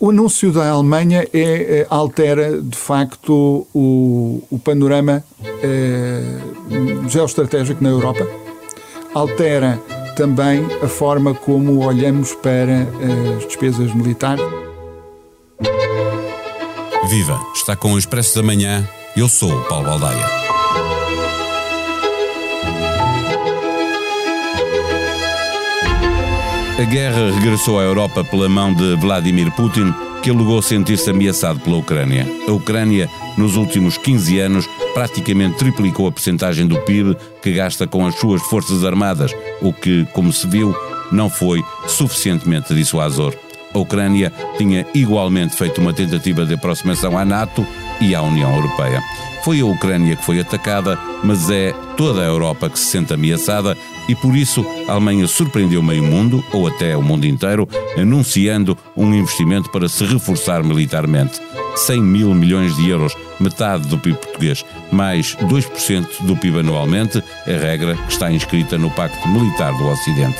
O anúncio da Alemanha é, altera, de facto, o, o panorama é, geoestratégico na Europa, altera também a forma como olhamos para as despesas militares. Viva! Está com o Expresso da Manhã. Eu sou o Paulo Baldaia. A guerra regressou à Europa pela mão de Vladimir Putin, que alegou sentir-se ameaçado pela Ucrânia. A Ucrânia, nos últimos 15 anos, praticamente triplicou a percentagem do PIB que gasta com as suas forças armadas, o que, como se viu, não foi suficientemente dissuasor. A Ucrânia tinha igualmente feito uma tentativa de aproximação à NATO e à União Europeia. Foi a Ucrânia que foi atacada, mas é toda a Europa que se sente ameaçada e por isso a Alemanha surpreendeu meio mundo, ou até o mundo inteiro, anunciando um investimento para se reforçar militarmente. 100 mil milhões de euros, metade do PIB português, mais 2% do PIB anualmente, a regra que está inscrita no Pacto Militar do Ocidente.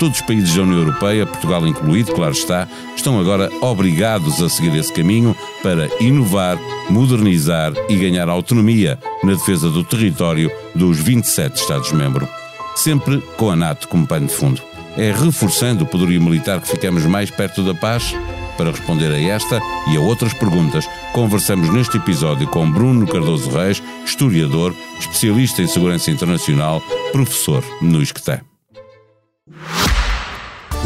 Todos os países da União Europeia, Portugal incluído, claro está, estão agora obrigados a seguir esse caminho para inovar, modernizar e ganhar autonomia na defesa do território dos 27 Estados-membros. Sempre com a NATO como pano de fundo. É reforçando o poderio militar que ficamos mais perto da paz? Para responder a esta e a outras perguntas, conversamos neste episódio com Bruno Cardoso Reis, historiador, especialista em segurança internacional, professor no ISCTE.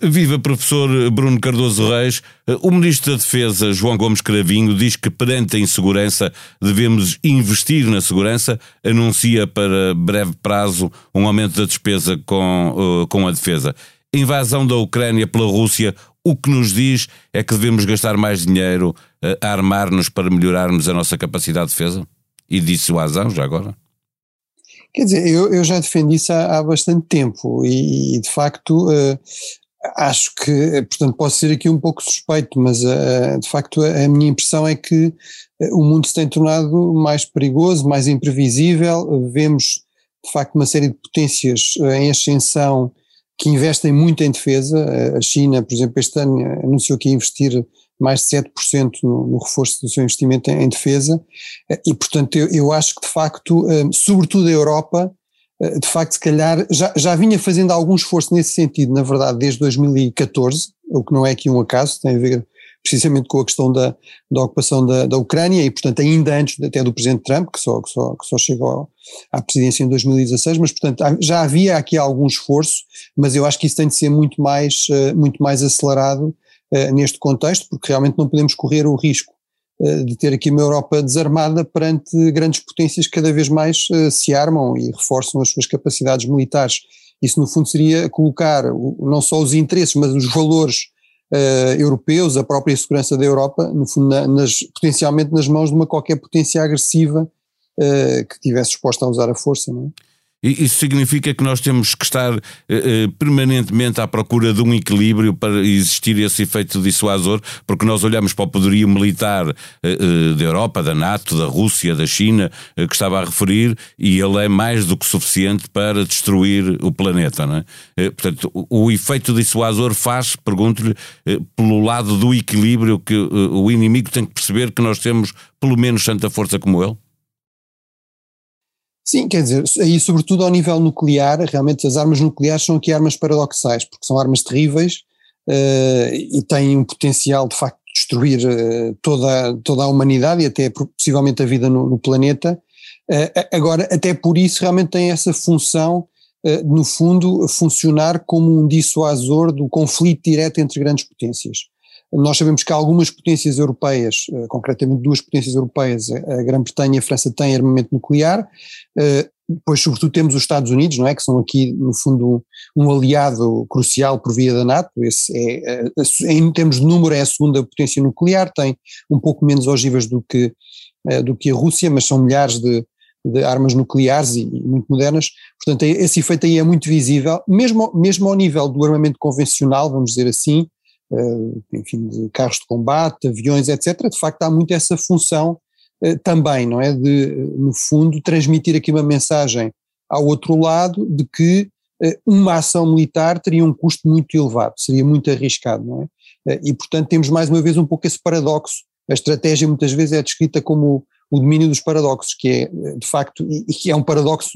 Viva professor Bruno Cardoso Reis. O Ministro da Defesa, João Gomes Cravinho, diz que perante a insegurança devemos investir na segurança, anuncia para breve prazo um aumento da despesa com, uh, com a defesa. Invasão da Ucrânia pela Rússia, o que nos diz é que devemos gastar mais dinheiro uh, a armar-nos para melhorarmos a nossa capacidade de defesa? E dissuasão, já agora? Quer dizer, eu, eu já defendi isso há, há bastante tempo e, de facto, uh, acho que, portanto, posso ser aqui um pouco suspeito, mas uh, de facto a, a, minha impressão é que o mundo se tem tornado mais perigoso, mais imprevisível. Vemos, de facto, uma série de potências uh, em ascensão que investem muito em defesa. a China, por exemplo, este ano anunciou que ia investir mais de 7% no, no reforço do seu investimento em, em defesa. e, portanto, eu, eu, acho que, de facto, sobretudo a Europa, eh, de facto, se calhar, já, já vinha fazendo algum esforço nesse sentido, na verdade, desde 2014, o que não é aqui um acaso, tem a ver precisamente com a questão da, da ocupação da, da Ucrânia e, portanto, ainda antes até do presidente Trump, que só, que só, que só chegou à presidência em 2016, mas, portanto, já havia aqui algum esforço, mas eu acho que isso tem de ser muito mais, eh, muito mais acelerado uh, neste contexto, porque realmente não podemos correr o risco. eh, de ter aqui uma Europa desarmada perante grandes potências que cada vez mais uh, se armam e reforçam as suas capacidades militares. Isso, no fundo, seria colocar não só os interesses, mas os valores uh, europeus, a própria segurança da Europa, no fundo, na, nas, potencialmente nas mãos de uma qualquer potência agressiva uh, que tivesse exposta a usar a força. Não é? Isso significa que nós temos que estar eh, eh, permanentemente à procura de um equilíbrio para existir esse efeito dissuasor, porque nós olhamos para o poderio militar eh, da Europa, da NATO, da Rússia, da China, que estava a referir, e ele é mais do que suficiente para destruir o planeta. Não é? Portanto, o, o, efeito dissuasor faz, pergunto-lhe, pelo lado do equilíbrio que o inimigo tem que perceber que nós temos pelo menos tanta força como ele? Sim, quer dizer, aí sobretudo ao nível nuclear, realmente as armas nucleares são aqui armas paradoxais, porque são armas terríveis uh, e têm um potencial de facto de destruir uh, toda, toda a humanidade e até possivelmente a vida no, no planeta. Uh, agora, até por isso realmente tem essa função, no fundo, funcionar como um dissuasor do conflito direto entre grandes potências. Nós sabemos que algumas potências europeias, eh, concretamente duas potências europeias, a Grã-Bretanha e a França, têm armamento nuclear, eh, depois sobretudo temos os Estados Unidos, não é, que são aqui no fundo um, aliado crucial por via da NATO, esse é, é, em termos de número é a segunda potência nuclear, tem um pouco menos ogivas do que, do que a Rússia, mas são milhares de, de armas nucleares e, muito modernas. Portanto, esse efeito aí é muito visível, mesmo, mesmo ao nível do armamento convencional, vamos dizer assim, enfim, de carros de combate, aviões, etc. De facto, há muito essa função uh, também, não é? De, no fundo, transmitir aqui uma mensagem ao outro lado de que uma ação militar teria um custo muito elevado, seria muito arriscado, não é? e, portanto, temos mais uma vez um pouco esse paradoxo. A estratégia muitas vezes é descrita como o domínio dos paradoxos, que é, de facto, e que é um paradoxo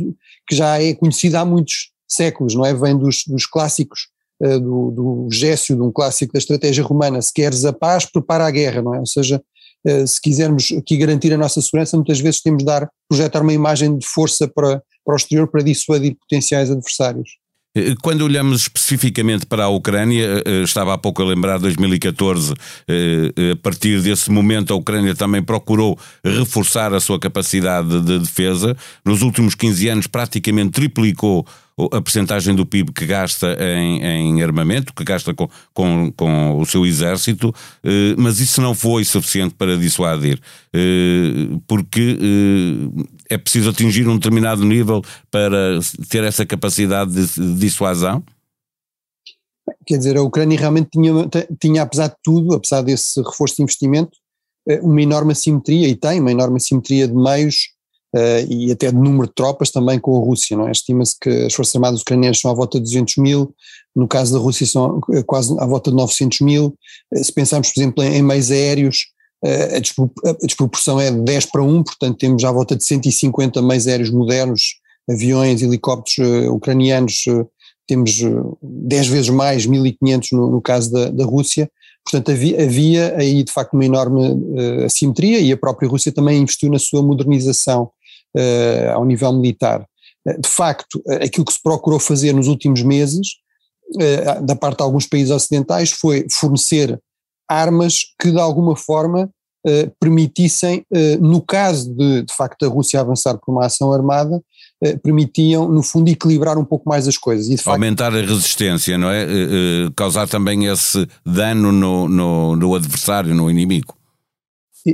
que já é conhecido há muitos séculos, não é? Vem dos, dos clássicos, do, do Gécio, de um clássico da estratégia romana, se queres a paz, prepara a guerra, não é? Ou seja, uh, se quisermos aqui garantir a nossa segurança, muitas vezes temos de dar, projetar uma imagem de força para, para o exterior para dissuadir potenciais adversários. Eh, quando olhamos especificamente para a Ucrânia, eh, estava há pouco a lembrar 2014, eh, a partir desse momento a Ucrânia também procurou reforçar a sua capacidade de defesa. Nos últimos 15 anos praticamente triplicou a percentagem do PIB que gasta em, em armamento, que gasta com, com, com, o seu exército, eh, mas isso não foi suficiente para dissuadir, eh, porque eh, é preciso atingir um determinado nível para ter essa capacidade de dissuasão? Quer dizer, a Ucrânia realmente tinha, tinha, apesar de tudo, apesar desse reforço de investimento, uma enorme assimetria, e tem uma enorme assimetria de meios e até de número de tropas também com a Rússia. Não é? Estima-se que as Forças Armadas ucranianas são à volta de 200 mil, no caso da Rússia são eh, quase à volta de 900 mil. Uh, se pensarmos, por exemplo, em, em meios aéreos, a, desproporção é de 10 para 1, portanto temos à volta de 150 meios aéreos modernos, aviões, helicópteros ucranianos, temos 10 vezes mais, 1500 no, no caso da, da Rússia, Portanto, havia, havia, aí de facto uma enorme uh, assimetria e a própria Rússia também investiu na sua modernização uh, ao nível militar. Uh, de facto, aquilo que se procurou fazer nos últimos meses, da parte de alguns países ocidentais, foi fornecer armas que de alguma forma permitissem, no caso de de facto a Rússia avançar por uma ação armada, permitiam, no fundo, equilibrar um pouco mais as coisas. E, facto, Aumentar a resistência, não é? causar também esse dano no, no, no adversário, no inimigo.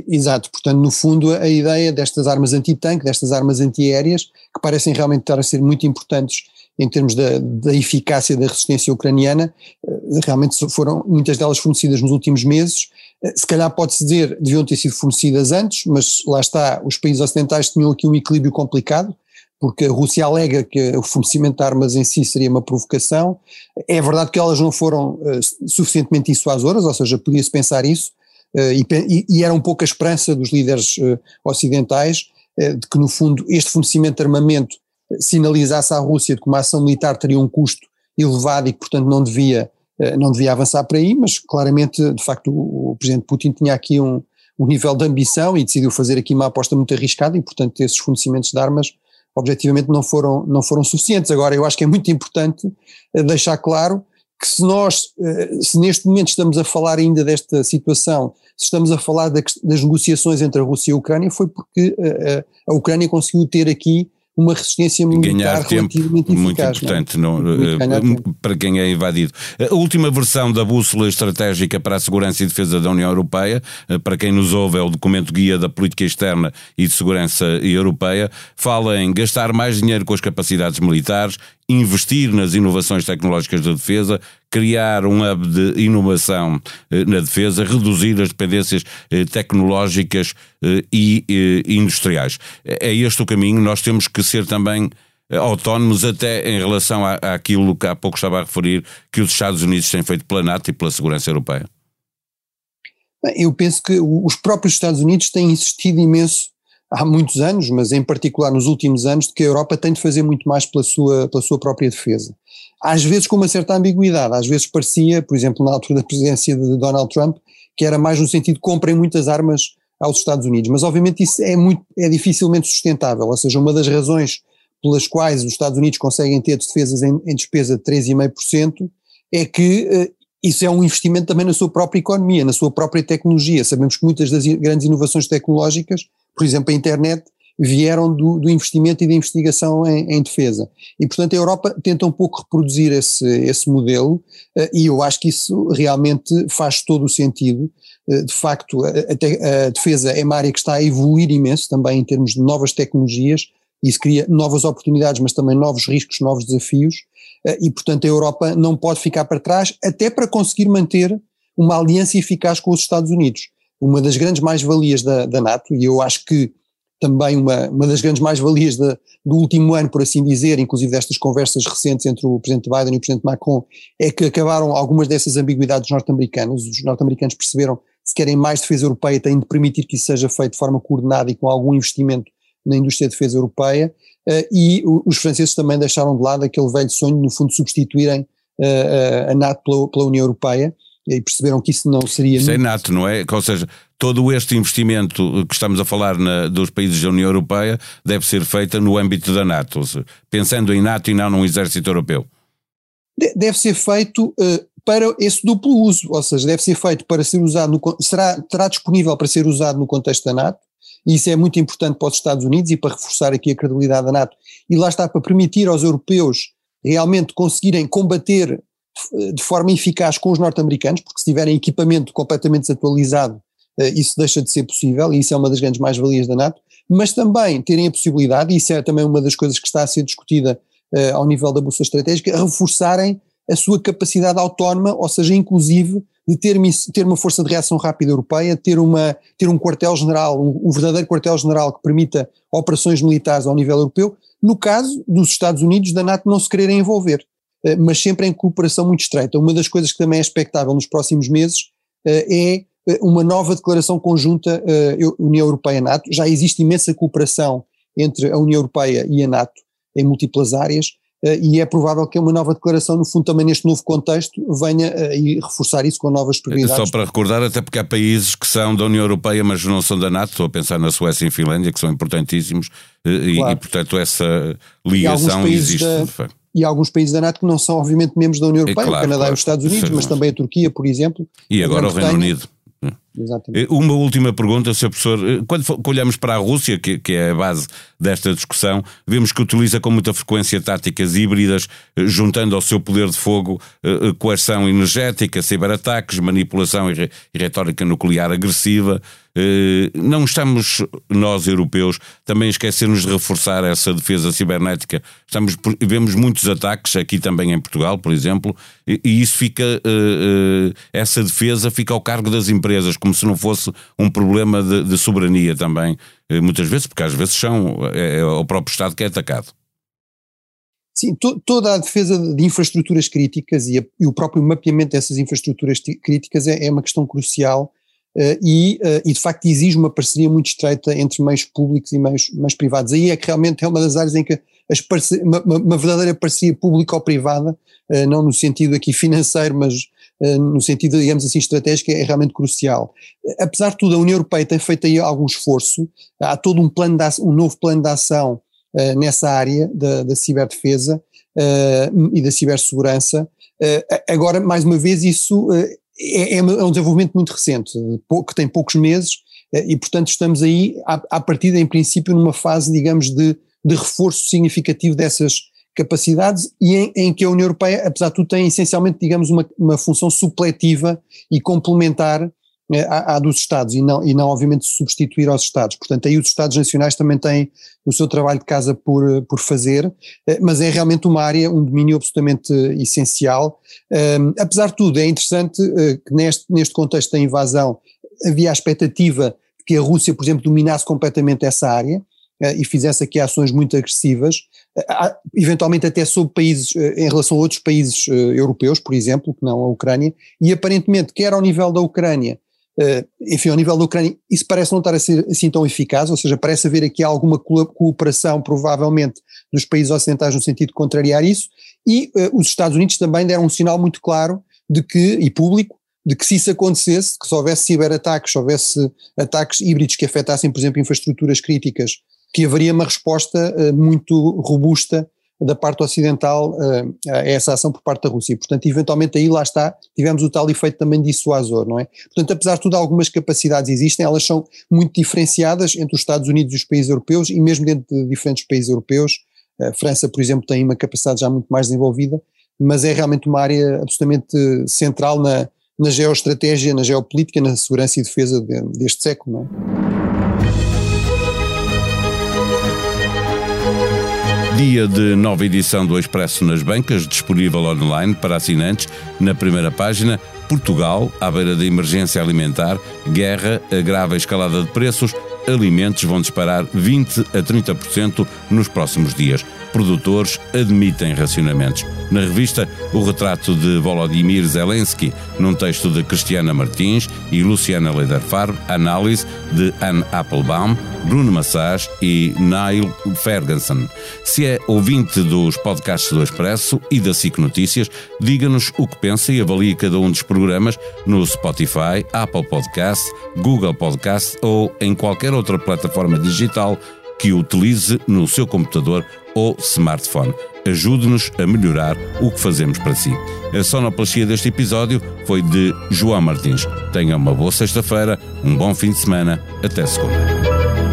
Exato, portanto, no fundo, a ideia destas armas anti-tanque, destas armas antiaéreas, que parecem realmente estar a ser muito importantes em termos da, da eficácia da resistência ucraniana, eh, realmente foram muitas delas fornecidas nos últimos meses. Eh, se calhar pode-se dizer deviam ter sido fornecidas antes, mas lá está, os países ocidentais tinham aqui um equilíbrio complicado, porque a Rússia alega que o fornecimento de armas em si seria uma provocação. É verdade que elas não foram uh, suficientemente dissuasoras, ou seja, podia-se pensar isso, e, e, era um pouco a esperança dos líderes eh, ocidentais eh, de que, no fundo, este fornecimento de armamento sinalizasse à Rússia de que uma ação militar teria um custo elevado e que, portanto, não devia, não devia avançar por aí, mas claramente, de facto, o, o presidente Putin tinha aqui um, um nível de ambição e decidiu fazer aqui uma aposta muito arriscada e, portanto, esses fornecimentos de armas objetivamente não foram, não foram suficientes. Agora, eu acho que é muito importante deixar claro que se nós, se neste momento estamos a falar ainda desta situação se estamos a falar das negociações entre a Rússia e a Ucrânia, foi porque eh, eh, a Ucrânia conseguiu ter aqui uma resistência militar ganhar tempo muito eficaz, importante não? Uh, para quem é invadido. A última versão da bússola estratégica para a segurança e defesa da União Europeia, uh, para quem nos ouve, é o documento guia da política externa e de segurança europeia, fala em gastar mais dinheiro com as capacidades militares, investir nas inovações tecnológicas da defesa, criar um hub de inovação eh, na defesa, reduzir as dependências eh, tecnológicas eh, e industriais. É este o caminho, nós temos que ser também autónomos até em relação à, àquilo que há pouco estava a referir, que os Estados Unidos têm feito pela NATO e pela segurança europeia. Eu penso que os próprios Estados Unidos têm insistido imenso há muitos anos, mas em particular nos últimos anos, de que a Europa tem de fazer muito mais pela sua, pela sua própria defesa. Às vezes com uma certa ambiguidade, às vezes parecia, por exemplo, na altura da presidência de Donald Trump, que era mais no sentido de comprem muitas armas aos Estados Unidos, mas obviamente isso é, muito, é dificilmente sustentável, ou seja, uma das razões pelas quais os Estados Unidos conseguem ter defesas em, em despesa de 3,5% é que uh, isso é um investimento também na sua própria economia, na sua própria tecnologia. Sabemos que muitas das grandes inovações tecnológicas por exemplo, a internet, vieram do, do investimento e da investigação em, em, defesa. E, portanto, a Europa tenta um pouco reproduzir esse, esse modelo, uh, e eu acho que isso realmente faz todo o sentido. Uh, de facto, a, a, a, defesa é uma área que está a evoluir imenso também em termos de novas tecnologias, Isso cria novas oportunidades, mas também novos riscos, novos desafios, e portanto a Europa não pode ficar para trás, até para conseguir manter uma aliança eficaz com os Estados Unidos. Uma das grandes mais-valias da, da NATO, e eu acho que também uma, uma das grandes mais-valias do último ano, por assim dizer, inclusive destas conversas recentes entre o Presidente Biden e o Presidente Macron, é que acabaram algumas dessas ambiguidades norte-americanas. Os norte-americanos perceberam que se querem mais defesa europeia, têm de permitir que isso seja feito de forma coordenada e com algum investimento na indústria de defesa europeia, uh, e os franceses também deixaram de lado aquele velho sonho, no fundo, de substituírem uh, a NATO pela, pela União Europeia, e perceberam que isso não seria. Sem nato, não é? Ou seja, todo este investimento que estamos a falar na, dos países da União Europeia deve ser feito no âmbito da NATO, pensando em NATO e não num exército europeu. Deve ser feito uh, para esse duplo uso, ou seja, deve ser feito para ser usado, no, será, terá disponível para ser usado no contexto da NATO, e isso é muito importante para os Estados Unidos e para reforçar aqui a credibilidade da NATO, e lá está para permitir aos europeus realmente conseguirem combater de forma eficaz com os norte-americanos, porque se tiverem equipamento completamente desatualizado, eh, isso deixa de ser possível, e isso é uma das grandes mais-valias da NATO, mas também terem a possibilidade, e isso é também uma das coisas que está a ser discutida uh, ao nível da Bolsa Estratégica, reforçarem a sua capacidade autónoma, ou seja, inclusive de ter, ter uma força de reação rápida europeia, ter, uma, ter um quartel-general, um, um verdadeiro quartel-general que permita operações militares ao nível europeu, no caso dos Estados Unidos, da NATO não se quererem envolver. Eh, mas sempre em cooperação muito estreita. Uma das coisas que também é expectável nos próximos meses eh, é eh, uma nova declaração conjunta União Europeia-NATO. Já existe imensa cooperação entre a União Europeia e a NATO em múltiplas áreas, e é provável que uma nova declaração, no fundo, também neste novo contexto, venha a reforçar isso com novas prioridades. Só para recordar, até porque há países que são da União Europeia, mas não são da NATO, estou a pensar na Suécia e Finlândia, que são importantíssimos, e, claro. e portanto essa ligação existe. Da, e alguns países da NATO que não são, obviamente, membros da União é Europeia, é claro, o Canadá claro. e os Estados Unidos, mas também a Turquia, por exemplo. E agora o Reino Unido. Exatamente. Eh, uma última pergunta, Sr. Professor. Eh, quando olhamos para a Rússia, que, que, é a base desta discussão, vemos que utiliza com muita frequência táticas híbridas, eh, juntando ao seu poder de fogo coerção energética, ciberataques, manipulação e retórica nuclear agressiva. Não estamos, nós europeus, também esquecermos de reforçar essa defesa cibernética. Estamos, vemos muitos ataques aqui também em Portugal, por exemplo, e isso fica, essa defesa fica ao cargo das empresas, como se não fosse um problema de, de soberania também, muitas vezes, porque às vezes são, é, é o próprio Estado que é atacado. Sim, to, toda a defesa de infraestruturas críticas e, a, e, o próprio mapeamento dessas infraestruturas críticas é, é uma questão crucial Uh, e, uh, e, de facto exige uma parceria muito estreita entre meios públicos e meios, meios privados. Aí é que realmente é uma das áreas em que uma, uma, verdadeira parceria pública ou privada, uh, não no sentido aqui financeiro, mas no sentido, digamos assim, estratégico, é realmente crucial. Apesar de tudo, a União Europeia tem feito aí algum esforço, há todo um plano de um novo plano de ação nessa área da, da ciberdefesa e da cibersegurança. agora, mais uma vez, isso é, é, é, um desenvolvimento muito recente, que tem poucos meses, eh, e portanto estamos aí, à, à partida, em princípio, numa fase, digamos, de, de reforço significativo dessas capacidades e em, em, que a União Europeia, apesar de tudo, tem essencialmente, digamos, uma, uma função supletiva e complementar à, à, dos Estados e não, e não obviamente substituir aos Estados. Portanto, aí os Estados Nacionais também têm o seu trabalho de casa por, por fazer, eh, mas é realmente uma área, um domínio absolutamente essencial. Um, apesar de tudo, é interessante uh, que neste, neste contexto da invasão havia a expectativa de que a Rússia, por exemplo, dominasse completamente essa área e fizesse aqui ações muito agressivas, uh, eventualmente até sobre países, em relação a outros países europeus, por exemplo, que não a Ucrânia, e aparentemente, quer ao nível da Ucrânia, enfim, ao nível da Ucrânia, isso parece não estar a ser assim tão eficaz, ou seja, parece haver aqui alguma cooperação, provavelmente, dos países ocidentais no sentido de contrariar isso, e os Estados Unidos também deram um sinal muito claro de que, e público, de que se isso acontecesse, que se houvesse ciberataques, se houvesse ataques híbridos que afetassem, por exemplo, infraestruturas críticas, que haveria uma resposta uh, muito robusta da parte ocidental uh, a essa ação por parte da Rússia. Portanto, eventualmente aí lá está, tivemos o tal efeito também dissuasor, não é? Portanto, apesar de tudo, algumas capacidades existem, elas são muito diferenciadas entre os Estados Unidos e os países europeus e mesmo dentro de diferentes países europeus. A França, por exemplo, tem uma capacidade já muito mais desenvolvida, mas é realmente uma área absolutamente central na, na geoestratégia, na geopolítica, na segurança e defesa de, deste século, não é? Dia de nova edição do Expresso nas bancas, disponível online para assinantes. Na primeira página, Portugal, à beira da emergência alimentar, guerra, a grave escalada de preços, alimentos vão disparar 20 a 30% nos próximos dias. Produtores admitem racionamentos. Na revista, o retrato de Volodymyr Zelensky, num texto de Cristiana Martins e Luciana Lederfarb, análise de Anne Applebaum, Bruno Massage e Neil Ferguson. Se é ouvinte dos podcasts do Expresso e da SIC Notícias, diga-nos o que pensa e avalie cada um dos programas no Spotify, Apple Podcasts, Google Podcasts ou em qualquer outra plataforma digital que utilize no seu computador ou smartphone. Ajude-nos a melhorar o que fazemos para si. A sonoplastia deste episódio foi de João Martins. Tenha uma boa sexta-feira, um bom fim de semana. Até segunda.